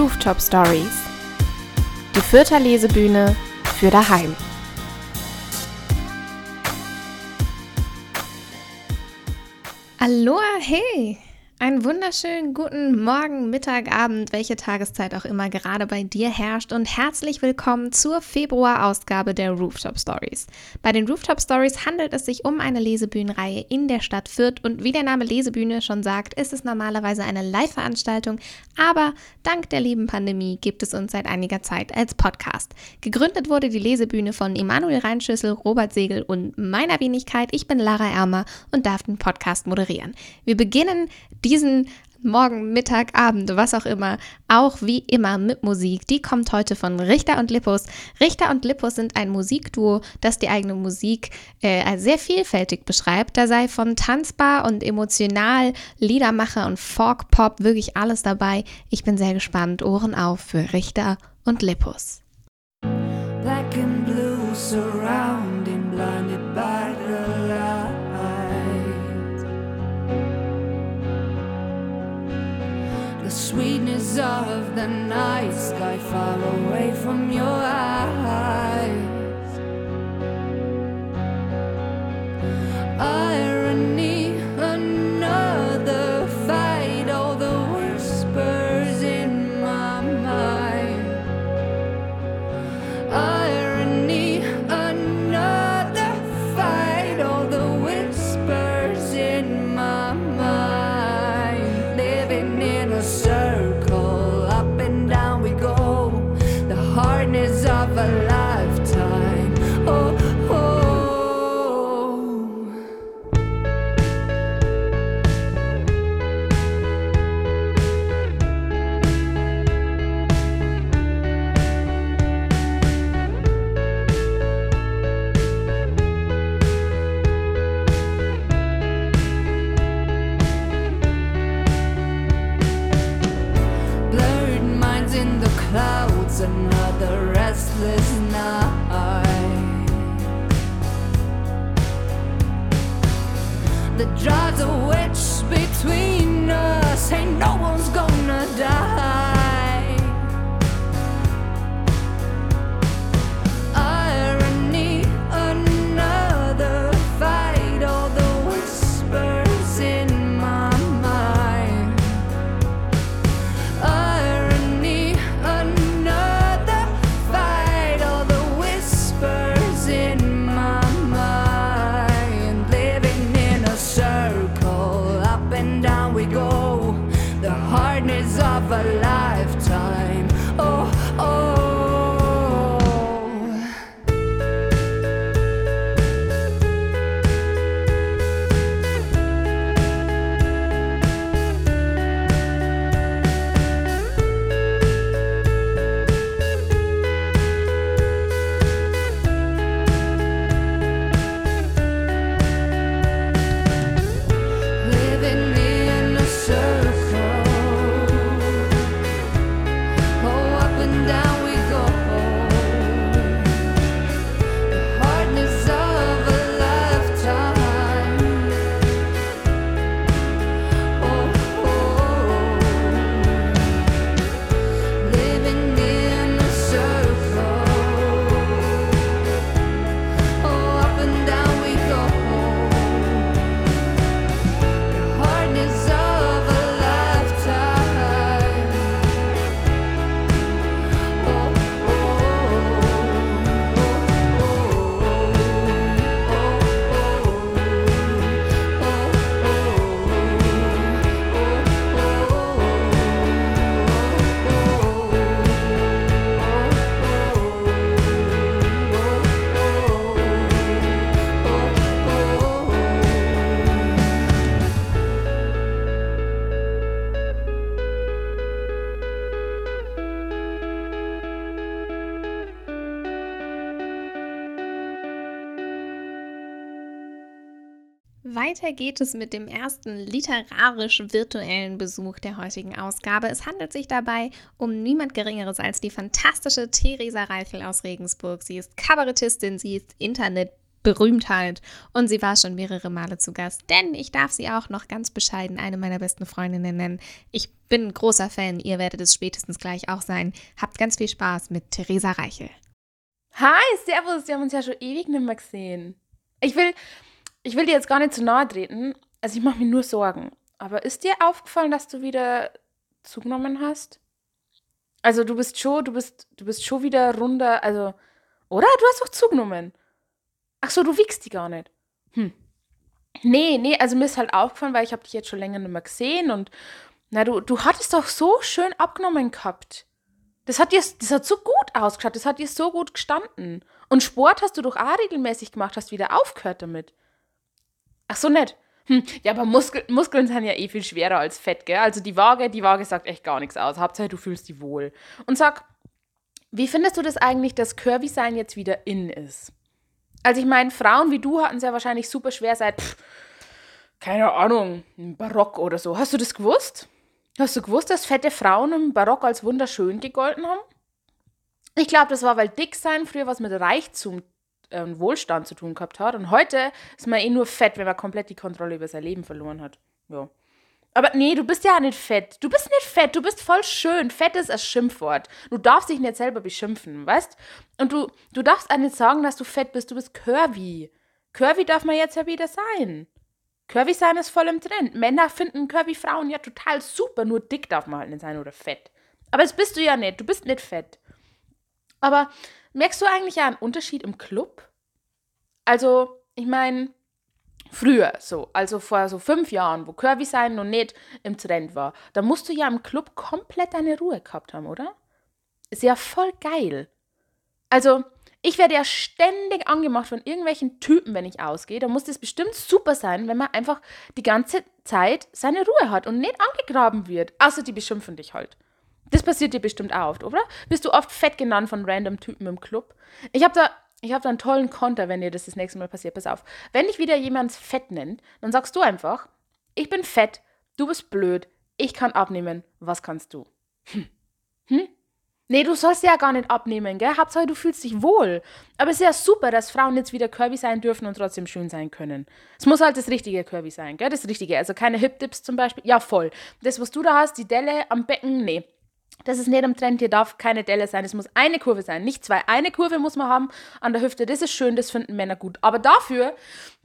Rooftop Stories. Die Fürther Lesebühne für daheim. Aloha, hey! Einen wunderschönen guten Morgen, Mittag, Abend, welche Tageszeit auch immer gerade bei dir herrscht und herzlich willkommen zur Februarausgabe der Rooftop Stories. Bei den Rooftop Stories handelt es sich um eine Lesebühnenreihe in der Stadt Fürth und wie der Name Lesebühne schon sagt, ist es normalerweise eine Live-Veranstaltung, aber dank der lieben Pandemie gibt es uns seit einiger Zeit als Podcast. Gegründet wurde die Lesebühne von Emanuel Reinschüssel, Robert Segel und meiner Wenigkeit. Ich bin Lara Ermer und darf den Podcast moderieren. Wir beginnen die diesen Morgen, Mittag, Abend, was auch immer, auch wie immer mit Musik. Die kommt heute von Richter und Lippus. Richter und Lippus sind ein Musikduo, das die eigene Musik äh, sehr vielfältig beschreibt. Da sei von tanzbar und emotional, Liedermacher und Folk-Pop wirklich alles dabei. Ich bin sehr gespannt. Ohren auf für Richter und Lippus. The sweetness of the night sky far away from your eyes. Irony, clouds, another restless night. The drive's a wedge between us, ain't no one's gonna die. Weiter geht es mit dem ersten literarisch-virtuellen Besuch der heutigen Ausgabe. Es handelt sich dabei um niemand Geringeres als die fantastische Theresa Reichel aus Regensburg. Sie ist Kabarettistin, sie ist Internet- Berühmtheit. Und sie war schon mehrere Male zu Gast, denn ich darf sie auch noch ganz bescheiden eine meiner besten Freundinnen nennen. Ich bin ein großer Fan, ihr werdet es spätestens gleich auch sein. Habt ganz viel Spaß mit Theresa Reichel. Hi, Servus, wir haben uns ja schon ewig nicht mehr gesehen. Ich will, ich will dir jetzt gar nicht zu nahe treten, also ich mache mir nur Sorgen. Aber ist dir aufgefallen, dass du wieder zugenommen hast? Also du bist schon, du bist, du bist schon wieder runter, also, oder? Du hast doch zugenommen. Ach so, du wiegst die gar nicht. Hm. Nee, nee, also mir ist halt aufgefallen, weil ich habe dich jetzt schon länger nicht mehr gesehen und na, du, du hattest doch so schön abgenommen gehabt. Das hat, dir, das hat so gut ausgeschaut, das hat dir so gut gestanden. Und Sport hast du doch auch regelmäßig gemacht, hast wieder aufgehört damit. Ach so, nett. Hm, ja, aber Muskel, Muskeln sind ja eh viel schwerer als Fett, gell? Also die Waage, die Waage sagt echt gar nichts aus. Hauptsache, du fühlst dich wohl. Und sag, wie findest du das eigentlich, dass Curvy-Sein jetzt wieder in ist? Also ich meine, Frauen wie du hatten es ja wahrscheinlich super schwer seit, pff, keine Ahnung, Barock oder so. Hast du das gewusst? Hast du gewusst, dass fette Frauen im Barock als wunderschön gegolten haben? Ich glaube, das war, weil dick sein früher was mit Reichtum und Wohlstand zu tun gehabt hat. Und heute ist man eh nur fett, wenn man komplett die Kontrolle über sein Leben verloren hat. Ja. Aber nee, du bist ja nicht fett. Du bist nicht fett, du bist voll schön. Fett ist ein Schimpfwort. Du darfst dich nicht selber beschimpfen, weißt? Und du, du darfst auch nicht sagen, dass du fett bist. Du bist curvy. Curvy darf man jetzt ja wieder sein. Curvy sein ist voll im Trend. Männer finden curvy Frauen ja total super, nur dick darf man halt nicht sein oder fett. Aber das bist du ja nicht. Du bist nicht fett. Aber merkst du eigentlich ja einen Unterschied im Club? Also, ich meine, früher so, also vor so fünf Jahren, wo Curvy sein noch nicht im Trend war, da musst du ja im Club komplett deine Ruhe gehabt haben, oder? Ist ja voll geil. Also, ich werde ja ständig angemacht von irgendwelchen Typen, wenn ich ausgehe. Da muss das bestimmt super sein, wenn man einfach die ganze Zeit seine Ruhe hat und nicht angegraben wird. Außer die beschimpfen dich halt. Das passiert dir bestimmt auch oft, oder? Bist du oft fett genannt von random Typen im Club? Ich habe da, hab da einen tollen Konter, wenn dir das das nächste Mal passiert. Pass auf. Wenn dich wieder jemand fett nennt, dann sagst du einfach, ich bin fett, du bist blöd, ich kann abnehmen, was kannst du? Hm. Hm? Nee, du sollst ja gar nicht abnehmen, gell? Hauptsache, du fühlst dich wohl. Aber es ist ja super, dass Frauen jetzt wieder curvy sein dürfen und trotzdem schön sein können. Es muss halt das richtige curvy sein, gell? Das Richtige. Also keine Hip-Dips zum Beispiel. Ja, voll. Das, was du da hast, die Delle am Becken, nee. Das ist nicht im Trend, hier darf keine Delle sein. Es muss eine Kurve sein, nicht zwei. Eine Kurve muss man haben an der Hüfte. Das ist schön, das finden Männer gut. Aber dafür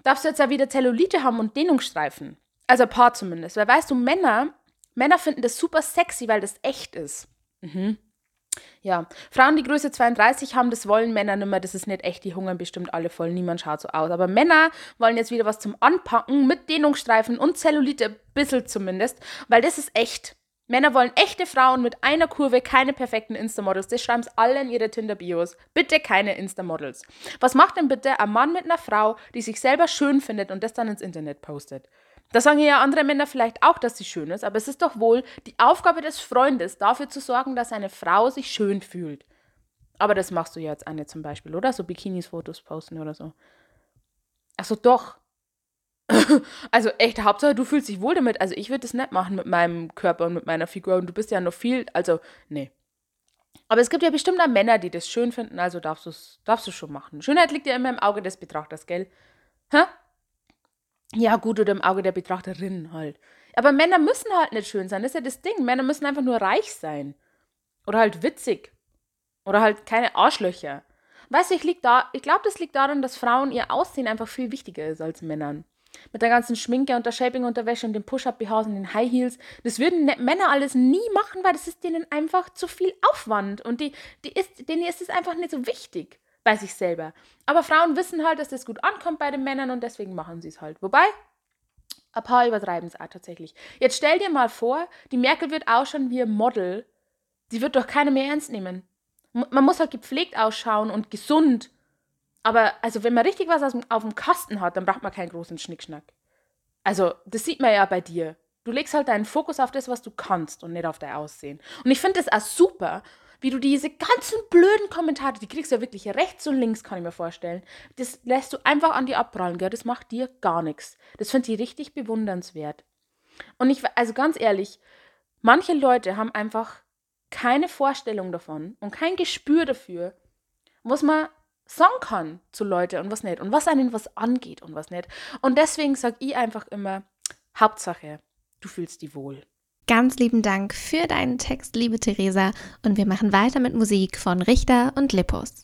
darfst du jetzt ja wieder Zellulite haben und Dehnungsstreifen. Also ein paar zumindest. Weil weißt du, Männer, Männer finden das super sexy, weil das echt ist. Mhm. Ja, Frauen, die Größe 32 haben, das wollen Männer nicht mehr. Das ist nicht echt, die hungern bestimmt alle voll. Niemand schaut so aus. Aber Männer wollen jetzt wieder was zum Anpacken mit Dehnungsstreifen und Zellulite, ein bisschen zumindest, weil das ist echt. Männer wollen echte Frauen mit einer Kurve, keine perfekten Insta-Models. Das schreiben sie alle in ihre Tinder-Bios. Bitte keine Insta-Models. Was macht denn bitte ein Mann mit einer Frau, die sich selber schön findet und das dann ins Internet postet? Da sagen ja andere Männer vielleicht auch, dass sie schön ist, aber es ist doch wohl die Aufgabe des Freundes, dafür zu sorgen, dass eine Frau sich schön fühlt. Aber das machst du ja jetzt eine zum Beispiel, oder? So Bikinis-Fotos posten oder so. Achso, doch. also echt, Hauptsache du fühlst dich wohl damit. Also ich würde das nicht machen mit meinem Körper und mit meiner Figur. Und du bist ja noch viel, also nee. Aber es gibt ja bestimmt auch Männer, die das schön finden, also darfst du es darfst schon machen. Schönheit liegt ja immer im Auge des Betrachters, gell? Hä? Ja, gut, oder im Auge der Betrachterin halt. Aber Männer müssen halt nicht schön sein, das ist ja das Ding. Männer müssen einfach nur reich sein. Oder halt witzig. Oder halt keine Arschlöcher. Weißt du, ich, ich glaube, das liegt daran, dass Frauen ihr Aussehen einfach viel wichtiger ist als Männern. Mit der ganzen Schminke und der Shaping-Unterwäsche und den Push-Up-BHs und den High Heels. Das würden ne-, Männer alles nie machen, weil das ist denen einfach zu viel Aufwand. Und die, die ist, denen ist es einfach nicht so wichtig bei sich selber. Aber Frauen wissen halt, dass das gut ankommt bei den Männern und deswegen machen sie es halt. Wobei, ein paar übertreiben es auch tatsächlich. Jetzt stell dir mal vor, die Merkel wird ausschauen wie ein Model. Sie wird doch keiner mehr ernst nehmen. Man muss halt gepflegt ausschauen und gesund. Aber also wenn man richtig was auf dem Kasten hat, dann braucht man keinen großen Schnickschnack. Also, das sieht man ja bei dir. Du legst halt deinen Fokus auf das, was du kannst und nicht auf dein Aussehen. Und ich finde das auch super, wie du diese ganzen blöden Kommentare, die kriegst du ja wirklich rechts und links, kann ich mir vorstellen. Das lässt du einfach an dir abprallen, gell? Das macht dir gar nichts. Das finde ich richtig bewundernswert. Und ich, also ganz ehrlich, manche Leute haben einfach keine Vorstellung davon und kein Gespür dafür, was man sagen kann zu Leuten und was nicht und was einen was angeht und was nicht. Und deswegen sage ich einfach immer, Hauptsache, du fühlst dich wohl. Ganz lieben Dank für deinen Text, liebe Theresa, und wir machen weiter mit Musik von Richter und Lippus.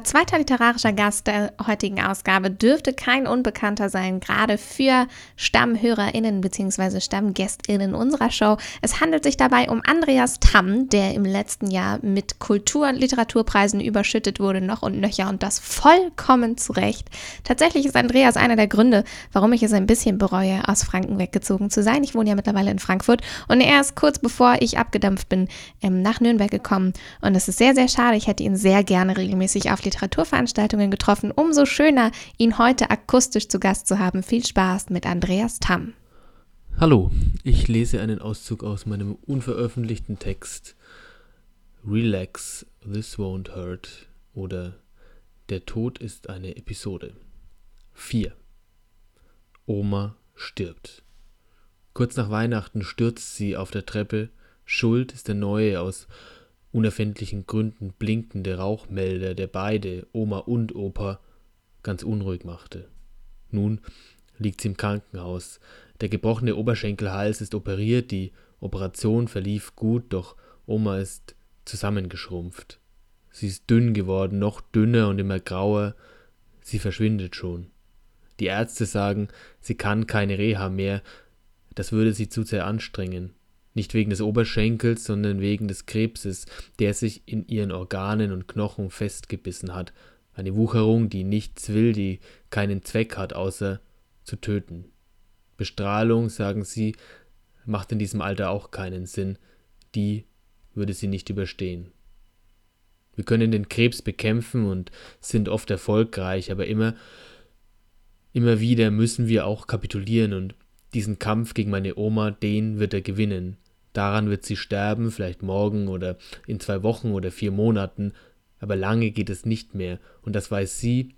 Unser zweiter literarischer Gast der heutigen Ausgabe dürfte kein Unbekannter sein, gerade für StammhörerInnen bzw. StammgästInnen unserer Show. Es handelt sich dabei um Andreas Tamm, der im letzten Jahr mit Kultur- und Literaturpreisen überschüttet wurde, noch und nöcher und das vollkommen zu Recht. Tatsächlich ist Andreas einer der Gründe, warum ich es ein bisschen bereue, aus Franken weggezogen zu sein. Ich wohne ja mittlerweile in Frankfurt und er ist kurz bevor ich abgedampft bin, ähm, nach Nürnberg gekommen und es ist sehr, sehr schade. Ich hätte ihn sehr gerne regelmäßig auf Literaturveranstaltungen getroffen. Umso schöner, ihn heute akustisch zu Gast zu haben. Viel Spaß mit Andreas Tamm. Hallo, ich lese einen Auszug aus meinem unveröffentlichten Text Relax, This Won't Hurt oder Der Tod ist eine Episode. 4. Oma stirbt. Kurz nach Weihnachten stürzt sie auf der Treppe. Schuld ist der neue aus unerfindlichen Gründen blinkende Rauchmelder, der beide, Oma und Opa, ganz unruhig machte. Nun liegt sie im Krankenhaus. Der gebrochene Oberschenkelhals ist operiert, die Operation verlief gut, doch Oma ist zusammengeschrumpft. Sie ist dünn geworden, noch dünner und immer grauer. Sie verschwindet schon. Die Ärzte sagen, sie kann keine Reha mehr. Das würde sie zu sehr anstrengen. Nicht wegen des Oberschenkels, sondern wegen des Krebses, der sich in ihren Organen und Knochen festgebissen hat. Eine Wucherung, die nichts will, die keinen Zweck hat, außer zu töten. Bestrahlung, sagen sie, macht in diesem Alter auch keinen Sinn. Die würde sie nicht überstehen. Wir können den Krebs bekämpfen und sind oft erfolgreich, aber immer, immer wieder müssen wir auch kapitulieren und diesen Kampf gegen meine Oma, den wird er gewinnen. Daran wird sie sterben, vielleicht morgen oder in zwei Wochen oder vier Monaten, aber lange geht es nicht mehr, und das weiß sie,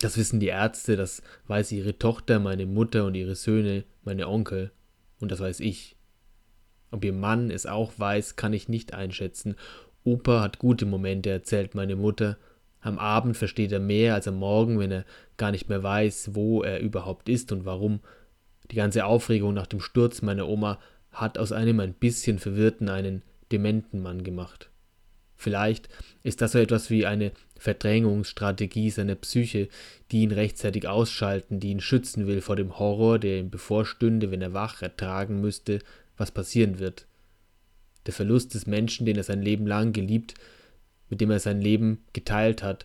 das wissen die Ärzte, das weiß ihre Tochter, meine Mutter und ihre Söhne, meine Onkel, und das weiß ich. Ob ihr Mann es auch weiß, kann ich nicht einschätzen. Opa hat gute Momente, erzählt meine Mutter. Am Abend versteht er mehr als am Morgen, wenn er gar nicht mehr weiß, wo er überhaupt ist und warum. Die ganze Aufregung nach dem Sturz meiner Oma hat aus einem ein bisschen verwirrten einen dementen Mann gemacht. Vielleicht ist das so etwas wie eine Verdrängungsstrategie seiner Psyche, die ihn rechtzeitig ausschalten, die ihn schützen will vor dem Horror, der ihm bevorstünde, wenn er wach ertragen müsste, was passieren wird. Der Verlust des Menschen, den er sein Leben lang geliebt, mit dem er sein Leben geteilt hat,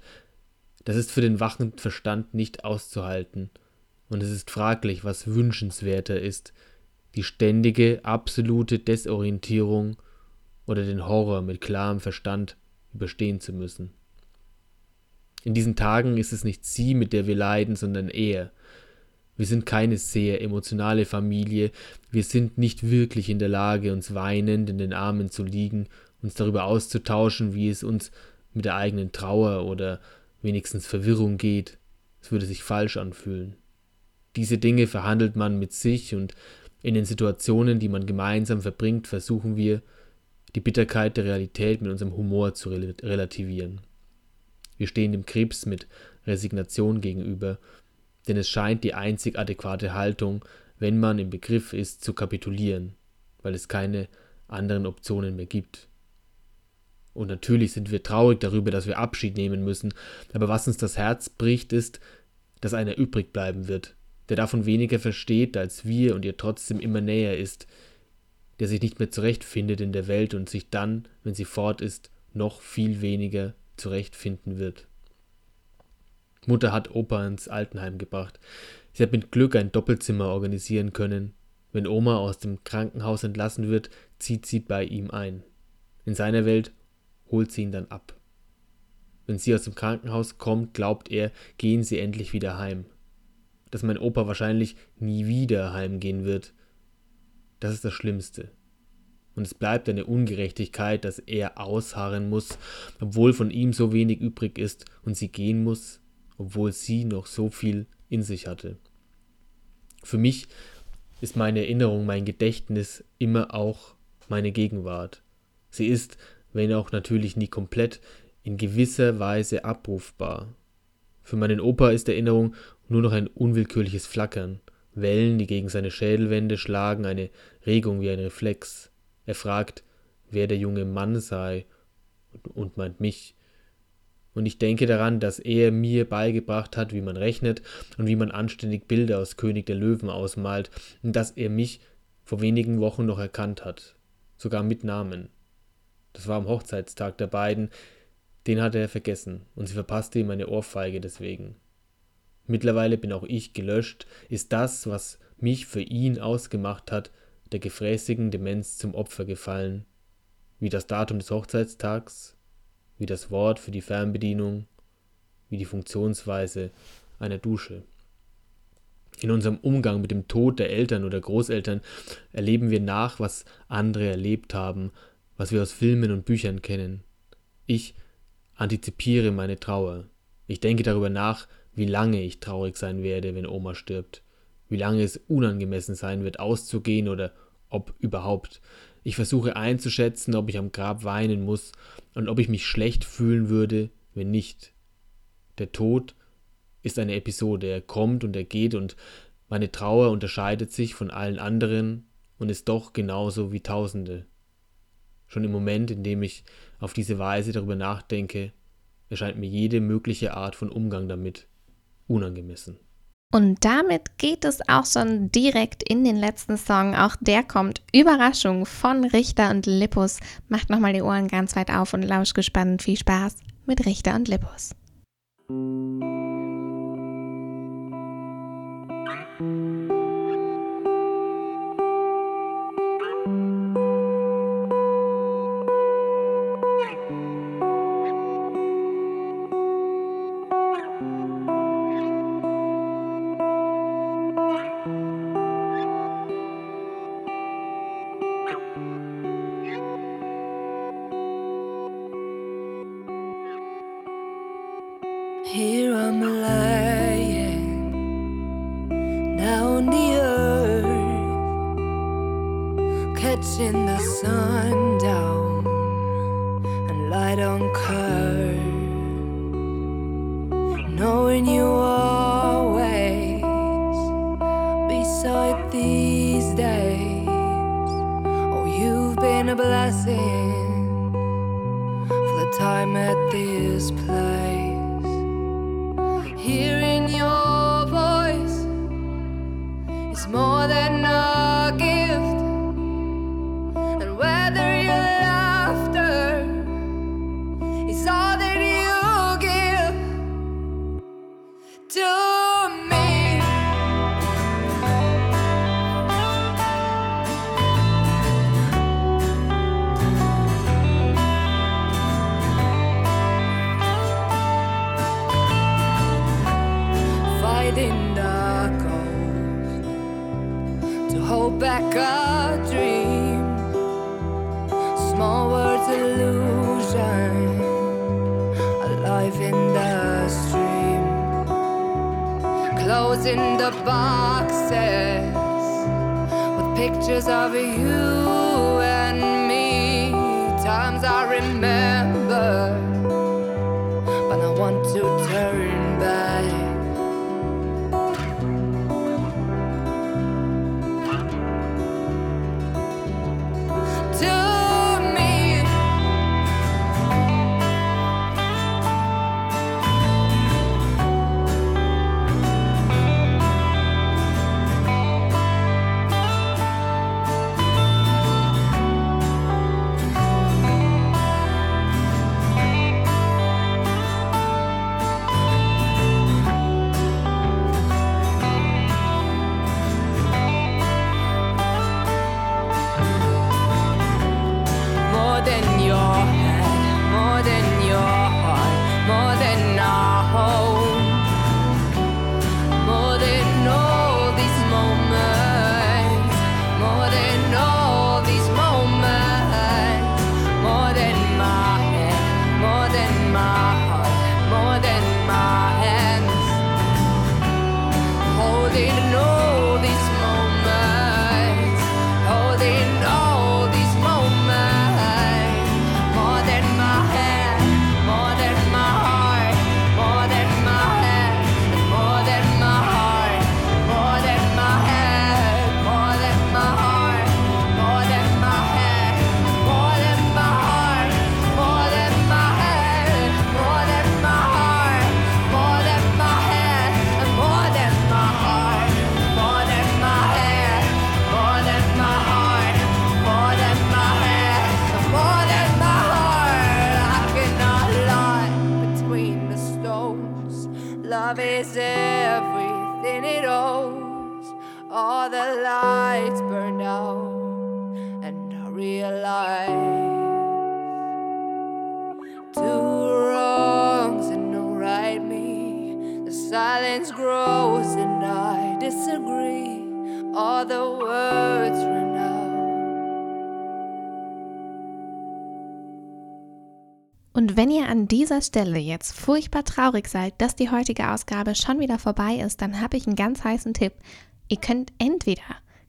das ist für den wachen Verstand nicht auszuhalten, und es ist fraglich, was wünschenswerter ist, die ständige, absolute Desorientierung oder den Horror mit klarem Verstand überstehen zu müssen. In diesen Tagen ist es nicht sie, mit der wir leiden, sondern er. Wir sind keine sehr emotionale Familie, wir sind nicht wirklich in der Lage, uns weinend in den Armen zu liegen, uns darüber auszutauschen, wie es uns mit der eigenen Trauer oder wenigstens Verwirrung geht. Es würde sich falsch anfühlen. Diese Dinge verhandelt man mit sich und in den Situationen, die man gemeinsam verbringt, versuchen wir, die Bitterkeit der Realität mit unserem Humor zu relativieren. Wir stehen dem Krebs mit Resignation gegenüber, denn es scheint die einzig adäquate Haltung, wenn man im Begriff ist, zu kapitulieren, weil es keine anderen Optionen mehr gibt. Und natürlich sind wir traurig darüber, dass wir Abschied nehmen müssen, aber was uns das Herz bricht, ist, dass einer übrig bleiben wird, der davon weniger versteht als wir und ihr trotzdem immer näher ist, der sich nicht mehr zurechtfindet in der Welt und sich dann, wenn sie fort ist, noch viel weniger zurechtfinden wird. Mutter hat Opa ins Altenheim gebracht. Sie hat mit Glück ein Doppelzimmer organisieren können. Wenn Oma aus dem Krankenhaus entlassen wird, zieht sie bei ihm ein. In seiner Welt holt sie ihn dann ab. Wenn sie aus dem Krankenhaus kommt, glaubt er, gehen sie endlich wieder heim dass mein Opa wahrscheinlich nie wieder heimgehen wird. Das ist das Schlimmste. Und es bleibt eine Ungerechtigkeit, dass er ausharren muss, obwohl von ihm so wenig übrig ist, und sie gehen muss, obwohl sie noch so viel in sich hatte. Für mich ist meine Erinnerung, mein Gedächtnis immer auch meine Gegenwart. Sie ist, wenn auch natürlich nie komplett, in gewisser Weise abrufbar. Für meinen Opa ist Erinnerung nur noch ein unwillkürliches Flackern, Wellen, die gegen seine Schädelwände schlagen, eine Regung wie ein Reflex. Er fragt, wer der junge Mann sei und meint mich. Und ich denke daran, dass er mir beigebracht hat, wie man rechnet und wie man anständig Bilder aus König der Löwen ausmalt und dass er mich vor wenigen Wochen noch erkannt hat, sogar mit Namen. Das war am Hochzeitstag der beiden, den hatte er vergessen und sie verpasste ihm eine Ohrfeige deswegen. Mittlerweile bin auch ich gelöscht, ist das, was mich für ihn ausgemacht hat, der gefräßigen Demenz zum Opfer gefallen, wie das Datum des Hochzeitstags, wie das Wort für die Fernbedienung, wie die Funktionsweise einer Dusche. In unserem Umgang mit dem Tod der Eltern oder Großeltern erleben wir nach, was andere erlebt haben, was wir aus Filmen und Büchern kennen. Ich antizipiere meine Trauer. Ich denke darüber nach, wie lange ich traurig sein werde, wenn Oma stirbt, wie lange es unangemessen sein wird, auszugehen oder ob überhaupt. Ich versuche einzuschätzen, ob ich am Grab weinen muss und ob ich mich schlecht fühlen würde, wenn nicht. Der Tod ist eine Episode, er kommt und er geht und meine Trauer unterscheidet sich von allen anderen und ist doch genauso wie Tausende. Schon im Moment, in dem ich auf diese Weise darüber nachdenke, erscheint mir jede mögliche Art von Umgang damit unangemessen. Und damit geht es auch schon direkt in den letzten Song. Auch der kommt Überraschung von Richter und Lippus. Macht nochmal die Ohren ganz weit auf und lauscht gespannt. Viel Spaß mit Richter und Lippus. Knowing you always beside these days. Oh, you've been a blessing for the time at this place. Hearing your voice is more than a Fighting the ghost to hold back a dream. Small words illusion, alive in the stream. Closing the boxes with pictures of you silence grows and I disagree. All the words run out. Und wenn ihr an dieser Stelle jetzt furchtbar traurig seid, dass die heutige Ausgabe schon wieder vorbei ist, dann habe ich einen ganz heißen Tipp. Ihr könnt entweder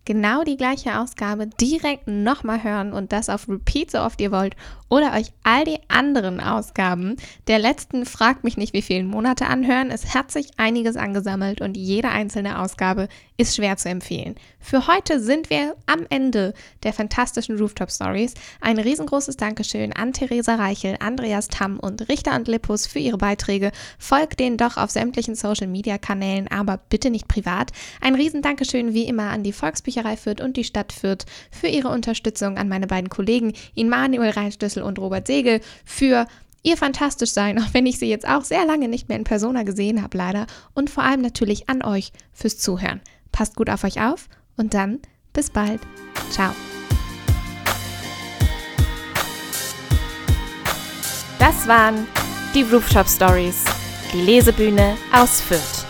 genau die gleiche Ausgabe direkt nochmal hören und das auf Repeat so oft ihr wollt oder euch all die anderen Ausgaben der letzten Fragt mich nicht wie vielen Monate anhören. Es hat sich einiges angesammelt und jede einzelne Ausgabe ist schwer zu empfehlen. Für heute sind wir am Ende der fantastischen Rooftop Stories. Ein riesengroßes Dankeschön an Theresa Reichel, Andreas Tamm und Richter und Lippus für ihre Beiträge. Folgt denen doch auf sämtlichen Social Media Kanälen, aber bitte nicht privat. Ein riesen Dankeschön wie immer an die Volksbücherei Fürth und die Stadt Fürth für ihre Unterstützung, an meine beiden Kollegen Immanuel Reinschlüssel und Robert Segel für ihr fantastisch sein, auch wenn ich sie jetzt auch sehr lange nicht mehr in Persona gesehen habe, leider. Und vor allem natürlich an euch fürs Zuhören. Passt gut auf euch auf und dann bis bald. Ciao. Das waren die Rooftop Stories, die Lesebühne aus Fürth.